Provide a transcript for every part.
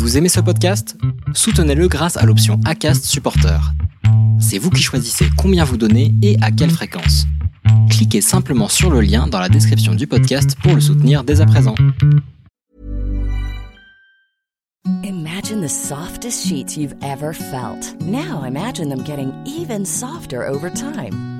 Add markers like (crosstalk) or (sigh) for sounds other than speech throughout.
Vous aimez ce podcast? Soutenez-le grâce à l'option ACAST Supporter. C'est vous qui choisissez combien vous donnez et à quelle fréquence. Cliquez simplement sur le lien dans la description du podcast pour le soutenir dès à présent. Imagine the softest sheets you've ever felt. Now imagine them getting even softer over time.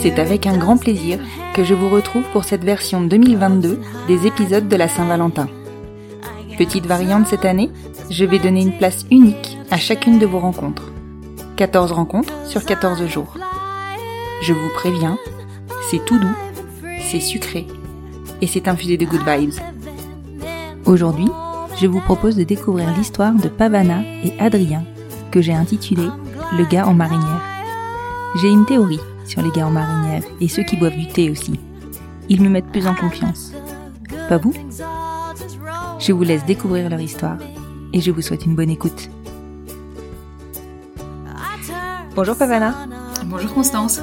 C'est avec un grand plaisir que je vous retrouve pour cette version 2022 des épisodes de la Saint-Valentin. Petite variante cette année, je vais donner une place unique à chacune de vos rencontres. 14 rencontres sur 14 jours. Je vous préviens, c'est tout doux, c'est sucré et c'est infusé de good vibes. Aujourd'hui, je vous propose de découvrir l'histoire de Pavana et Adrien, que j'ai intitulé Le gars en marinière. J'ai une théorie sur les gars en marinière et ceux qui boivent du thé aussi. Ils me mettent plus en confiance. Pas vous? Je vous laisse découvrir leur histoire et je vous souhaite une bonne écoute. Bonjour Pavana. Bonjour Constance.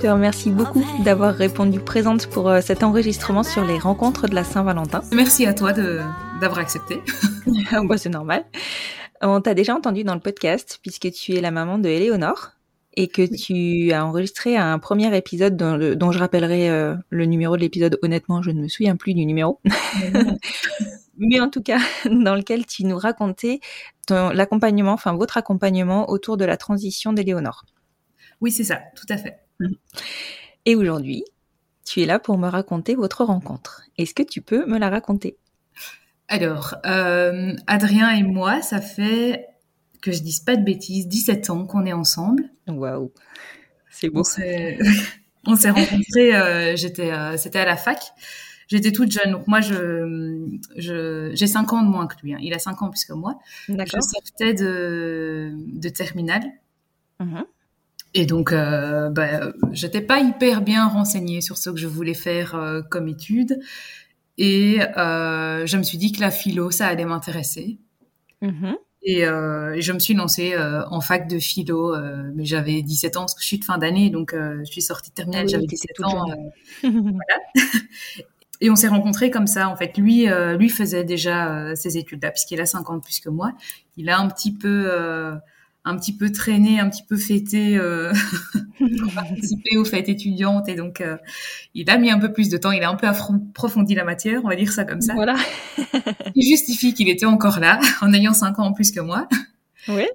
Je te remercie beaucoup d'avoir répondu présente pour euh, cet enregistrement sur les rencontres de la Saint-Valentin. Merci à toi de d'avoir accepté. (laughs) bah, c'est normal. On t'a déjà entendu dans le podcast puisque tu es la maman de Éléonore et que tu as enregistré un premier épisode dont, le- dont je rappellerai euh, le numéro de l'épisode. Honnêtement, je ne me souviens plus du numéro. (laughs) Mais en tout cas, (laughs) dans lequel tu nous racontais ton- l'accompagnement, enfin votre accompagnement autour de la transition d'Éléonore. Oui, c'est ça, tout à fait. Et aujourd'hui, tu es là pour me raconter votre rencontre. Est-ce que tu peux me la raconter? Alors, euh, Adrien et moi, ça fait que je dise pas de bêtises, 17 ans qu'on est ensemble. Waouh, c'est beau. On s'est (laughs) on s'est rencontrés, euh, j'étais, euh, c'était à la fac. J'étais toute jeune, donc moi, je, je, j'ai 5 ans de moins que lui. hein. Il a 5 ans plus que moi. Je sortais de, de terminale. Mhm. Et donc, euh, bah, j'étais pas hyper bien renseignée sur ce que je voulais faire euh, comme étude. Et euh, je me suis dit que la philo, ça allait m'intéresser. Mhm. Et, euh, et je me suis lancée en fac de philo, mais j'avais 17 ans, parce que je suis de fin d'année, donc je suis sortie de terminale, Ah oui, j'avais t'étais 17 toute ans. (laughs) et on s'est rencontrés comme ça, en fait. Lui, euh, lui faisait déjà euh, ses études-là, puisqu'il a 5 ans de plus que moi. Il a un petit peu, euh, un petit peu traîné, un petit peu fêté euh, (laughs) pour participer aux fêtes étudiantes, et donc euh, il a mis un peu plus de temps. Il a un peu approfondi la matière, on va dire ça comme ça. Voilà. Il justifie qu'il était encore là, (laughs) en ayant 5 ans en plus que moi. Oui.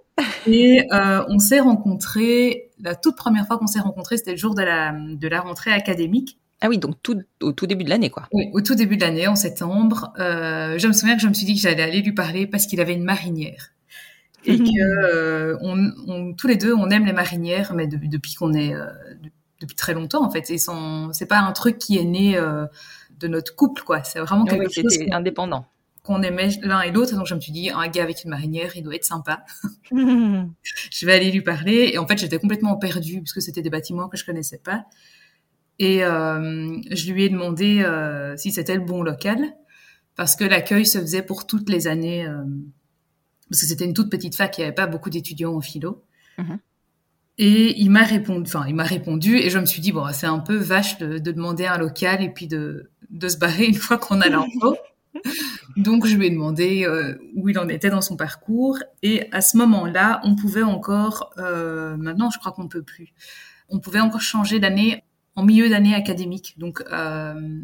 Et euh, on s'est rencontrés, la toute première fois qu'on s'est rencontrés, c'était le jour de la, de la rentrée académique. Ah oui, donc tout, au tout début de l'année, quoi. Oui, au tout début de l'année, en septembre, euh, je me souviens que je me suis dit que j'allais aller lui parler parce qu'il avait une marinière. Et que euh, on, on- tous les deux, on aime les marinières, mais de- depuis qu'on est euh, de- depuis très longtemps en fait. Et son- c'est pas un truc qui est né euh, de notre couple, quoi. C'est vraiment quelque Oui, chose indépendant. qu'on aimait l'un et l'autre. Donc je me suis dit, un gars avec une marinière, il doit être sympa. (laughs) (laughs) je vais aller lui parler. Et en fait, j'étais complètement perdue parce que c'était des bâtiments que je connaissais pas. Et euh, je lui ai demandé euh, si c'était le bon local parce que l'accueil se faisait pour toutes les années. euh, parce que c'était une toute petite fac, il n'y avait pas beaucoup d'étudiants en philo. Mhm. Et il m'a répondu, enfin, il m'a répondu, et je me suis dit, bon, c'est un peu vache de, de demander un local et puis de, de se barrer une fois qu'on a l'info. (laughs) Donc, je lui ai demandé euh, où il en était dans son parcours. Et à ce moment-là, on pouvait encore, euh, maintenant, je crois qu'on ne peut plus, on pouvait encore changer d'année en milieu d'année académique. Donc, euh,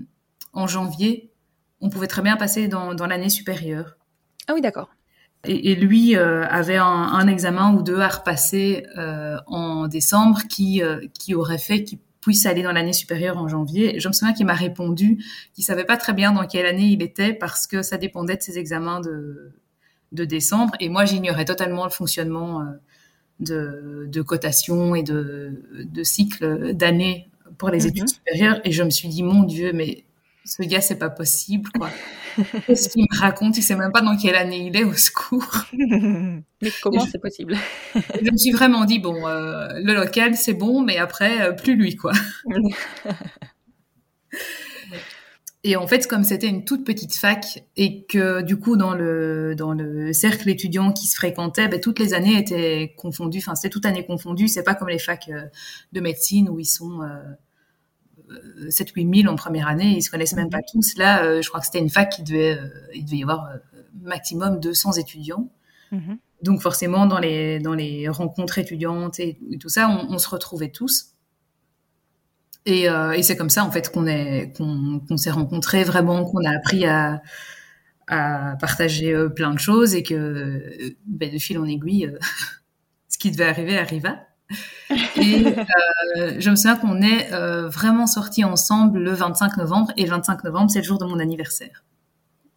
en janvier, on pouvait très bien passer dans, dans l'année supérieure. Ah oui, d'accord. Et, et lui euh, avait un, un examen ou deux à repasser euh, en décembre qui, euh, qui aurait fait qu'il puisse aller dans l'année supérieure en janvier. Je me souviens qu'il m'a répondu qu'il savait pas très bien dans quelle année il était parce que ça dépendait de ses examens de, de décembre. Et moi, j'ignorais totalement le fonctionnement de, de cotation et de, de cycle d'année pour les Mhm. études supérieures. Et je me suis dit, mon Dieu, mais ce gars, c'est pas possible, quoi. (laughs) Qu'est-ce qu'il me raconte? Il sait même pas dans quelle année il est, au secours. Mais comment c'est possible? je me suis vraiment dit, bon, euh, le local, c'est bon, mais après, euh, plus lui, quoi. (laughs) Et en fait, comme c'était une toute petite fac et que du coup dans le dans le cercle étudiant qui se fréquentait, ben, toutes les années étaient confondues. Enfin, c'était toute année confondue. C'est pas comme les facs euh, de médecine où ils sont euh, 7 8 000 en première année, ils se connaissent même pas tous. Là, euh, je crois que c'était une fac qui devait euh, il devait y avoir euh, maximum 200 étudiants. Mhm. Donc forcément dans les dans les rencontres étudiantes et, et tout ça, on, on se retrouvait tous. Et, euh, et c'est comme ça en fait qu'on est qu'on qu'on s'est rencontrés vraiment, qu'on a appris à à partager euh, plein de choses et que euh, ben, de fil en aiguille, (laughs) ce qui devait arriver arriva. Et euh, je me souviens qu'on est euh, vraiment sortis ensemble le 25 novembre et le 25 novembre c'est le jour de mon anniversaire.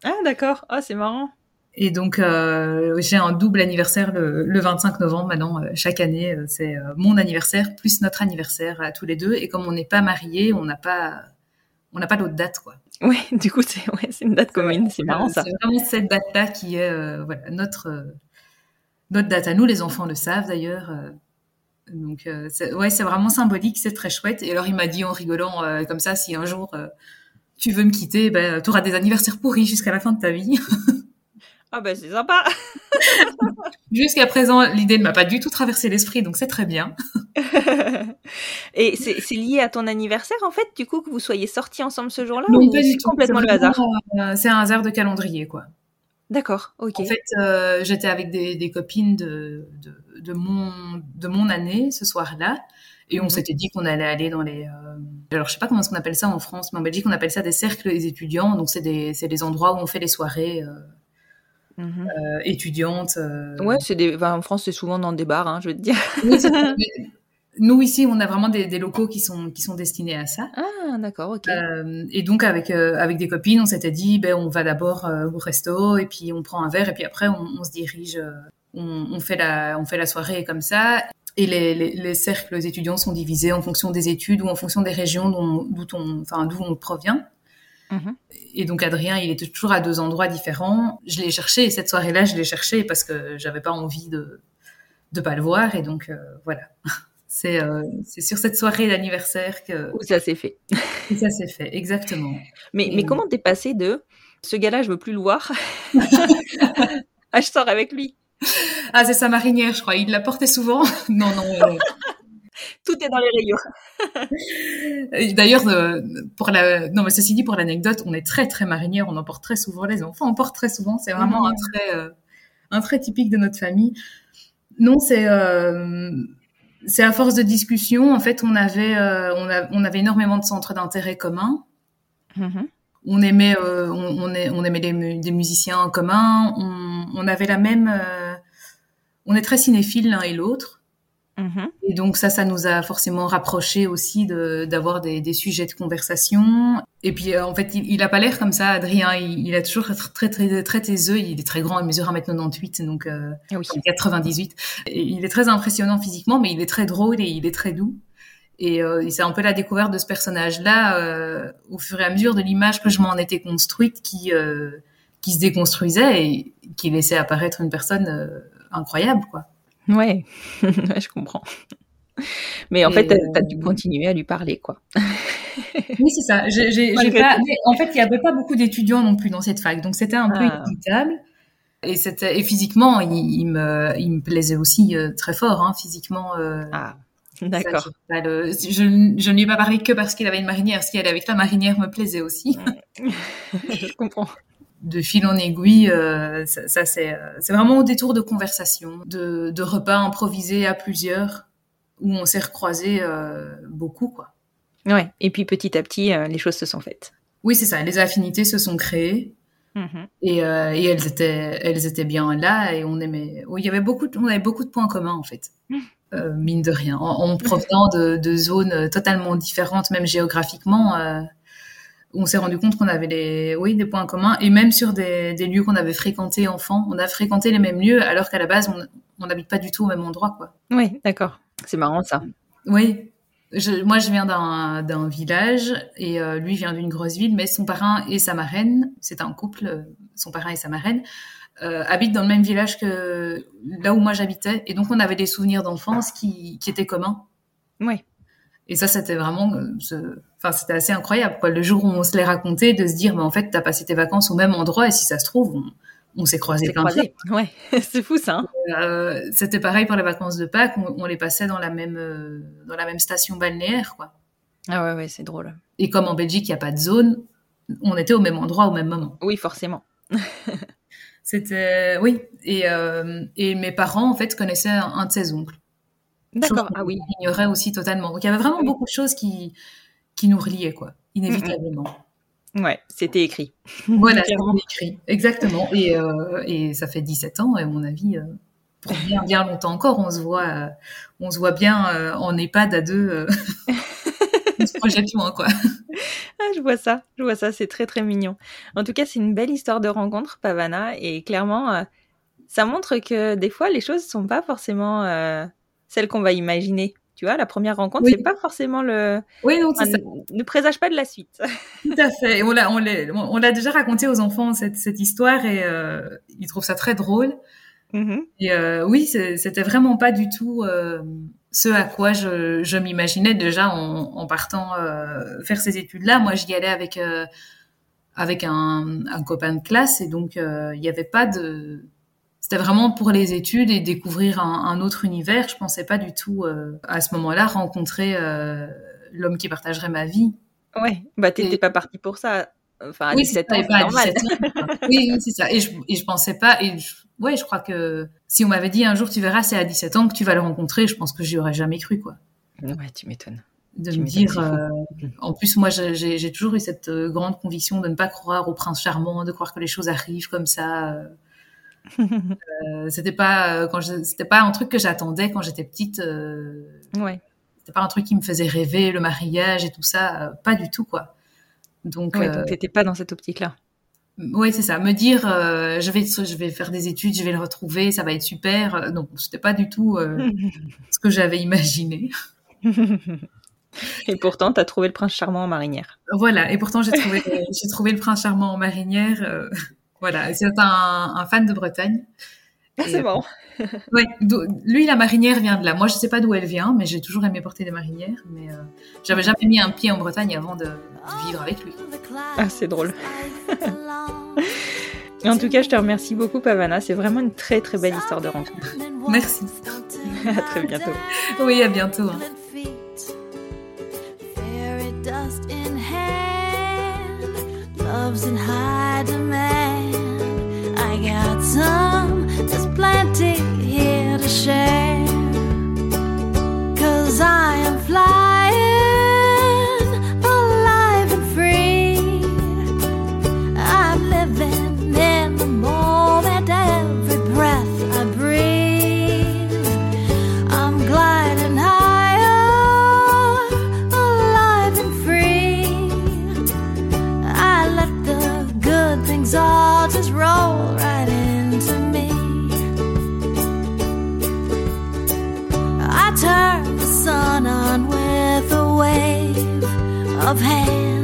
Ah d'accord, oh, c'est marrant. Et donc, euh, j'ai un double anniversaire le, le 25 novembre. Maintenant, chaque année, c'est mon anniversaire plus notre anniversaire à tous les deux. Et comme on n'est pas mariés, on n'a pas, on n'a pas d'autre date, quoi. Oui, du coup c'est ouais, une date commune, c'est marrant ça. C'est vraiment cette date-là qui est, voilà, notre notre date à nous. Les enfants le savent d'ailleurs. Donc, euh, c'est- ouais, c'est vraiment symbolique, c'est très chouette. Et alors, il m'a dit en rigolant euh, comme ça, si un jour euh, tu veux me quitter, ben, tu auras des anniversaires pourris jusqu'à la fin de ta vie. (laughs) Ah bah c'est sympa. (laughs) Jusqu'à présent, l'idée ne m'a pas du tout traversé l'esprit, donc c'est très bien. (laughs) Et c'est lié à ton anniversaire en fait, du coup que vous soyez sortis ensemble ce jour-là Non, ou pas du c'est tout. complètement le hasard euh, c'est un hasard de calendrier, quoi. D'accord, ok. En fait, euh, j'étais avec des, des copines de, de, de mon, de mon année ce soir-là. Et on Mhm. s'était dit qu'on allait aller dans les... euh, alors, je sais pas comment est-ce qu'on appelle ça en France, mais en Belgique, on appelle ça des cercles des étudiants. Donc, c'est des, c'est des endroits où on fait les soirées euh, Mhm. euh, étudiantes. euh. Ouais, c'est des. enfin, en France, c'est souvent dans des bars, hein, je veux te dire. Oui, c'est- (laughs) mais Nous, ici, on a vraiment des, des locaux qui sont, qui sont destinés à ça. Ah, d'accord, ok. Euh, et donc avec euh, avec des copines, on s'était dit, ben on va d'abord euh, au resto et puis on prend un verre et puis après on, on se dirige, on, on fait la on fait la soirée comme ça. Et les, les, les cercles étudiants sont divisés en fonction des études ou en fonction des régions d'où on enfin d'où on provient. Mhm. Et donc Adrien, il était toujours à deux endroits différents. Je l'ai cherché et cette soirée-là, je l'ai cherché parce que j'avais pas envie de de pas le voir et donc voilà. (laughs) C'est euh, c'est sur cette soirée d'anniversaire que, Où ça s'est fait. (laughs) ça s'est fait exactement. Mais, Et- mais comment t'es passé de ce gars-là, je veux plus le voir, (laughs) à je sors avec lui? Ah, c'est sa marinière, je crois. Il la portait souvent. (laughs) non, non. euh, Tout est dans les rayures. D'ailleurs, euh, pour la, non, mais ceci dit, pour l'anecdote, on est très, très marinière. On en porte très souvent. Les enfants en portent très souvent. C'est vraiment Mhm. un trait, euh, un trait typique de notre famille. Non, c'est, euh, c'est à force de discussion. En fait, on avait, euh, on, a- on avait énormément de centres d'intérêt communs. Mhm. On aimait, euh, on, on, est- on aimait des musiciens en commun. On, on avait la même, euh, on est très cinéphiles l'un et l'autre. Mhm. Et donc ça, ça nous a forcément rapprochés aussi de- d'avoir des, des sujets de conversation. Et puis euh, en fait, il, il a pas l'air comme ça, Adrien. Il, il a toujours très très très, très taiseux. Il est très grand, il mesure 1m98, donc euh, Ah oui. 98. Et il est très impressionnant physiquement, mais il est très drôle et il est très doux. Et euh, c'est un peu la découverte de ce personnage-là euh, au fur et à mesure de l'image que je m'en étais construite, qui euh, qui se déconstruisait et qui laissait apparaître une personne euh, incroyable, quoi. Ouais. (laughs) Ouais, je comprends. Mais en Et, fait, t'as euh, dû continuer à lui parler, quoi. (laughs) Oui, c'est ça. Pas, mais en fait, il y avait pas beaucoup d'étudiants non plus dans cette fac, donc c'était un peu Ah. inévitable. Et et physiquement, il, il me, il me plaisait aussi euh, très fort, hein, physiquement. Euh, Ah, d'accord. le- je, je ne lui ai pas parlé que parce qu'il avait une marinière. Ce qui allait avec la marinière me plaisait aussi. (laughs) je comprends. De fil en aiguille, euh, ça, ça, c'est, euh, c'est vraiment au détour de conversations, de, de repas improvisés à plusieurs, où on s'est recroisés euh, beaucoup, quoi. Ouais. Et puis petit à petit, euh, les choses se sont faites. Oui, c'est ça. Les affinités se sont créées. Mhm. Et, et elles étaient elles étaient bien là et on aimait oui, il y avait beaucoup de, on avait beaucoup de points communs en fait euh, mine de rien. En, en provenant de, de, zones totalement différentes, même géographiquement, on s'est rendu compte qu'on avait des, oui, des points communs. Et même sur des, des lieux qu'on avait fréquentés enfant, on a fréquenté les mêmes lieux, alors qu'à la base, on n'habite pas du tout au même endroit. Quoi. Oui, d'accord. C'est marrant ça. Oui. Je, moi, je viens d'un village et euh, lui vient d'une grosse ville, mais son parrain et sa marraine, c'est un couple, son parrain et sa marraine, euh, habitent dans le même village que là où moi j'habitais. Et donc, on avait des souvenirs d'enfance qui, qui étaient communs. Oui. Et ça, c'était vraiment, euh, enfin, c'était assez incroyable, quoi. Le jour où on se les racontait, de se dire, mais en fait, t'as passé tes vacances au même endroit, et si ça se trouve, on, on s'est croisés plein croisé. Ouais, (laughs) c'est fou ça. Hein euh, c'était pareil pour les vacances de Pâques, on, on les passait dans la même, euh, dans la même station balnéaire, quoi. Ah ouais, ouais, c'est drôle. Et comme en Belgique, il n'y a pas de zone, on était au même endroit au même moment. Oui, forcément. (laughs) C'était oui et, euh, et mes parents en fait connaissaient un, un de ses oncles. D'accord. Ah oui. Ils ignoraient aussi totalement. Donc il y avait vraiment oui. beaucoup de choses qui qui nous reliaient quoi, inévitablement. Ouais, c'était écrit. (laughs) (laughs) Voilà, c'était écrit, exactement. Et, euh, et ça fait 17 ans, et à mon avis, euh, pour bien, bien longtemps encore, on se voit, euh, on se voit bien en EHPAD à deux. (laughs) on se projette loin, quoi. Ah, je vois ça, je vois ça, c'est très très mignon. En tout cas, c'est une belle histoire de rencontre, Pavana, et clairement, ça montre que des fois, les choses sont pas forcément celles qu'on va imaginer. Tu vois, la première rencontre, oui. c'est pas forcément le. Oui, non, ça. Ne présage pas de la suite. (laughs) Tout à fait. On l'a, on déjà raconté aux enfants cette, cette histoire et euh, ils trouvent ça très drôle. Mm -hmm. Et euh, oui, c'était vraiment pas du tout euh, ce à quoi je, je m'imaginais déjà en, en partant faire ces études-là. Moi, j'y allais avec avec un, un, copain de classe et donc il n'y avait pas de c'était vraiment pour les études et découvrir un, un autre univers. Je pensais pas du tout euh, à ce moment-là rencontrer euh, l'homme qui partagerait ma vie. Ouais, bah t'étais pas parti pour ça. Enfin, à oui, 17 ans, c'est normal. 17 ans. oui, oui c'est ça. Et je, et je pensais pas. Et je, ouais, je crois que si on m'avait dit un jour tu verras, c'est à 17 ans que tu vas le rencontrer, je pense que j'y aurais jamais cru, quoi. Ouais, tu m'étonnes. De tu me dire. Euh, en plus, moi, j'ai toujours eu cette grande conviction de ne pas croire au prince charmant, de croire que les choses arrivent comme ça. Euh, c'était pas quand c'était pas un truc que j'attendais quand j'étais petite. Euh, ouais. C'était pas un truc qui me faisait rêver, le mariage et tout ça, euh, pas du tout quoi. Donc, ouais, donc t'étais pas dans cette optique-là. Oui, c'est ça. Me dire, euh, je vais, je vais faire des études, je vais le retrouver, ça va être super. Non, c'était pas du tout (laughs) ce que j'avais imaginé. Et pourtant, tu as trouvé le prince charmant en marinière. Voilà. Et pourtant, j'ai trouvé, (laughs) j'ai trouvé le prince charmant en marinière. Euh, voilà. C'est un, un, fan de Bretagne. Ah, c'est bon. Euh, (laughs) ouais. Lui, la marinière vient de là. Moi, je sais pas d'où elle vient, mais j'ai toujours aimé porter des marinières. Mais euh, j'avais jamais mis un pied en Bretagne avant de, de vivre avec lui. Ah, c'est drôle. (laughs) en tout cas, je te remercie beaucoup, Pavana. C'est vraiment une très très belle histoire de rencontre. Merci. (laughs) à très bientôt. Oui, à bientôt. Hein. dust in hand, love's in high demand. 样子。of hands.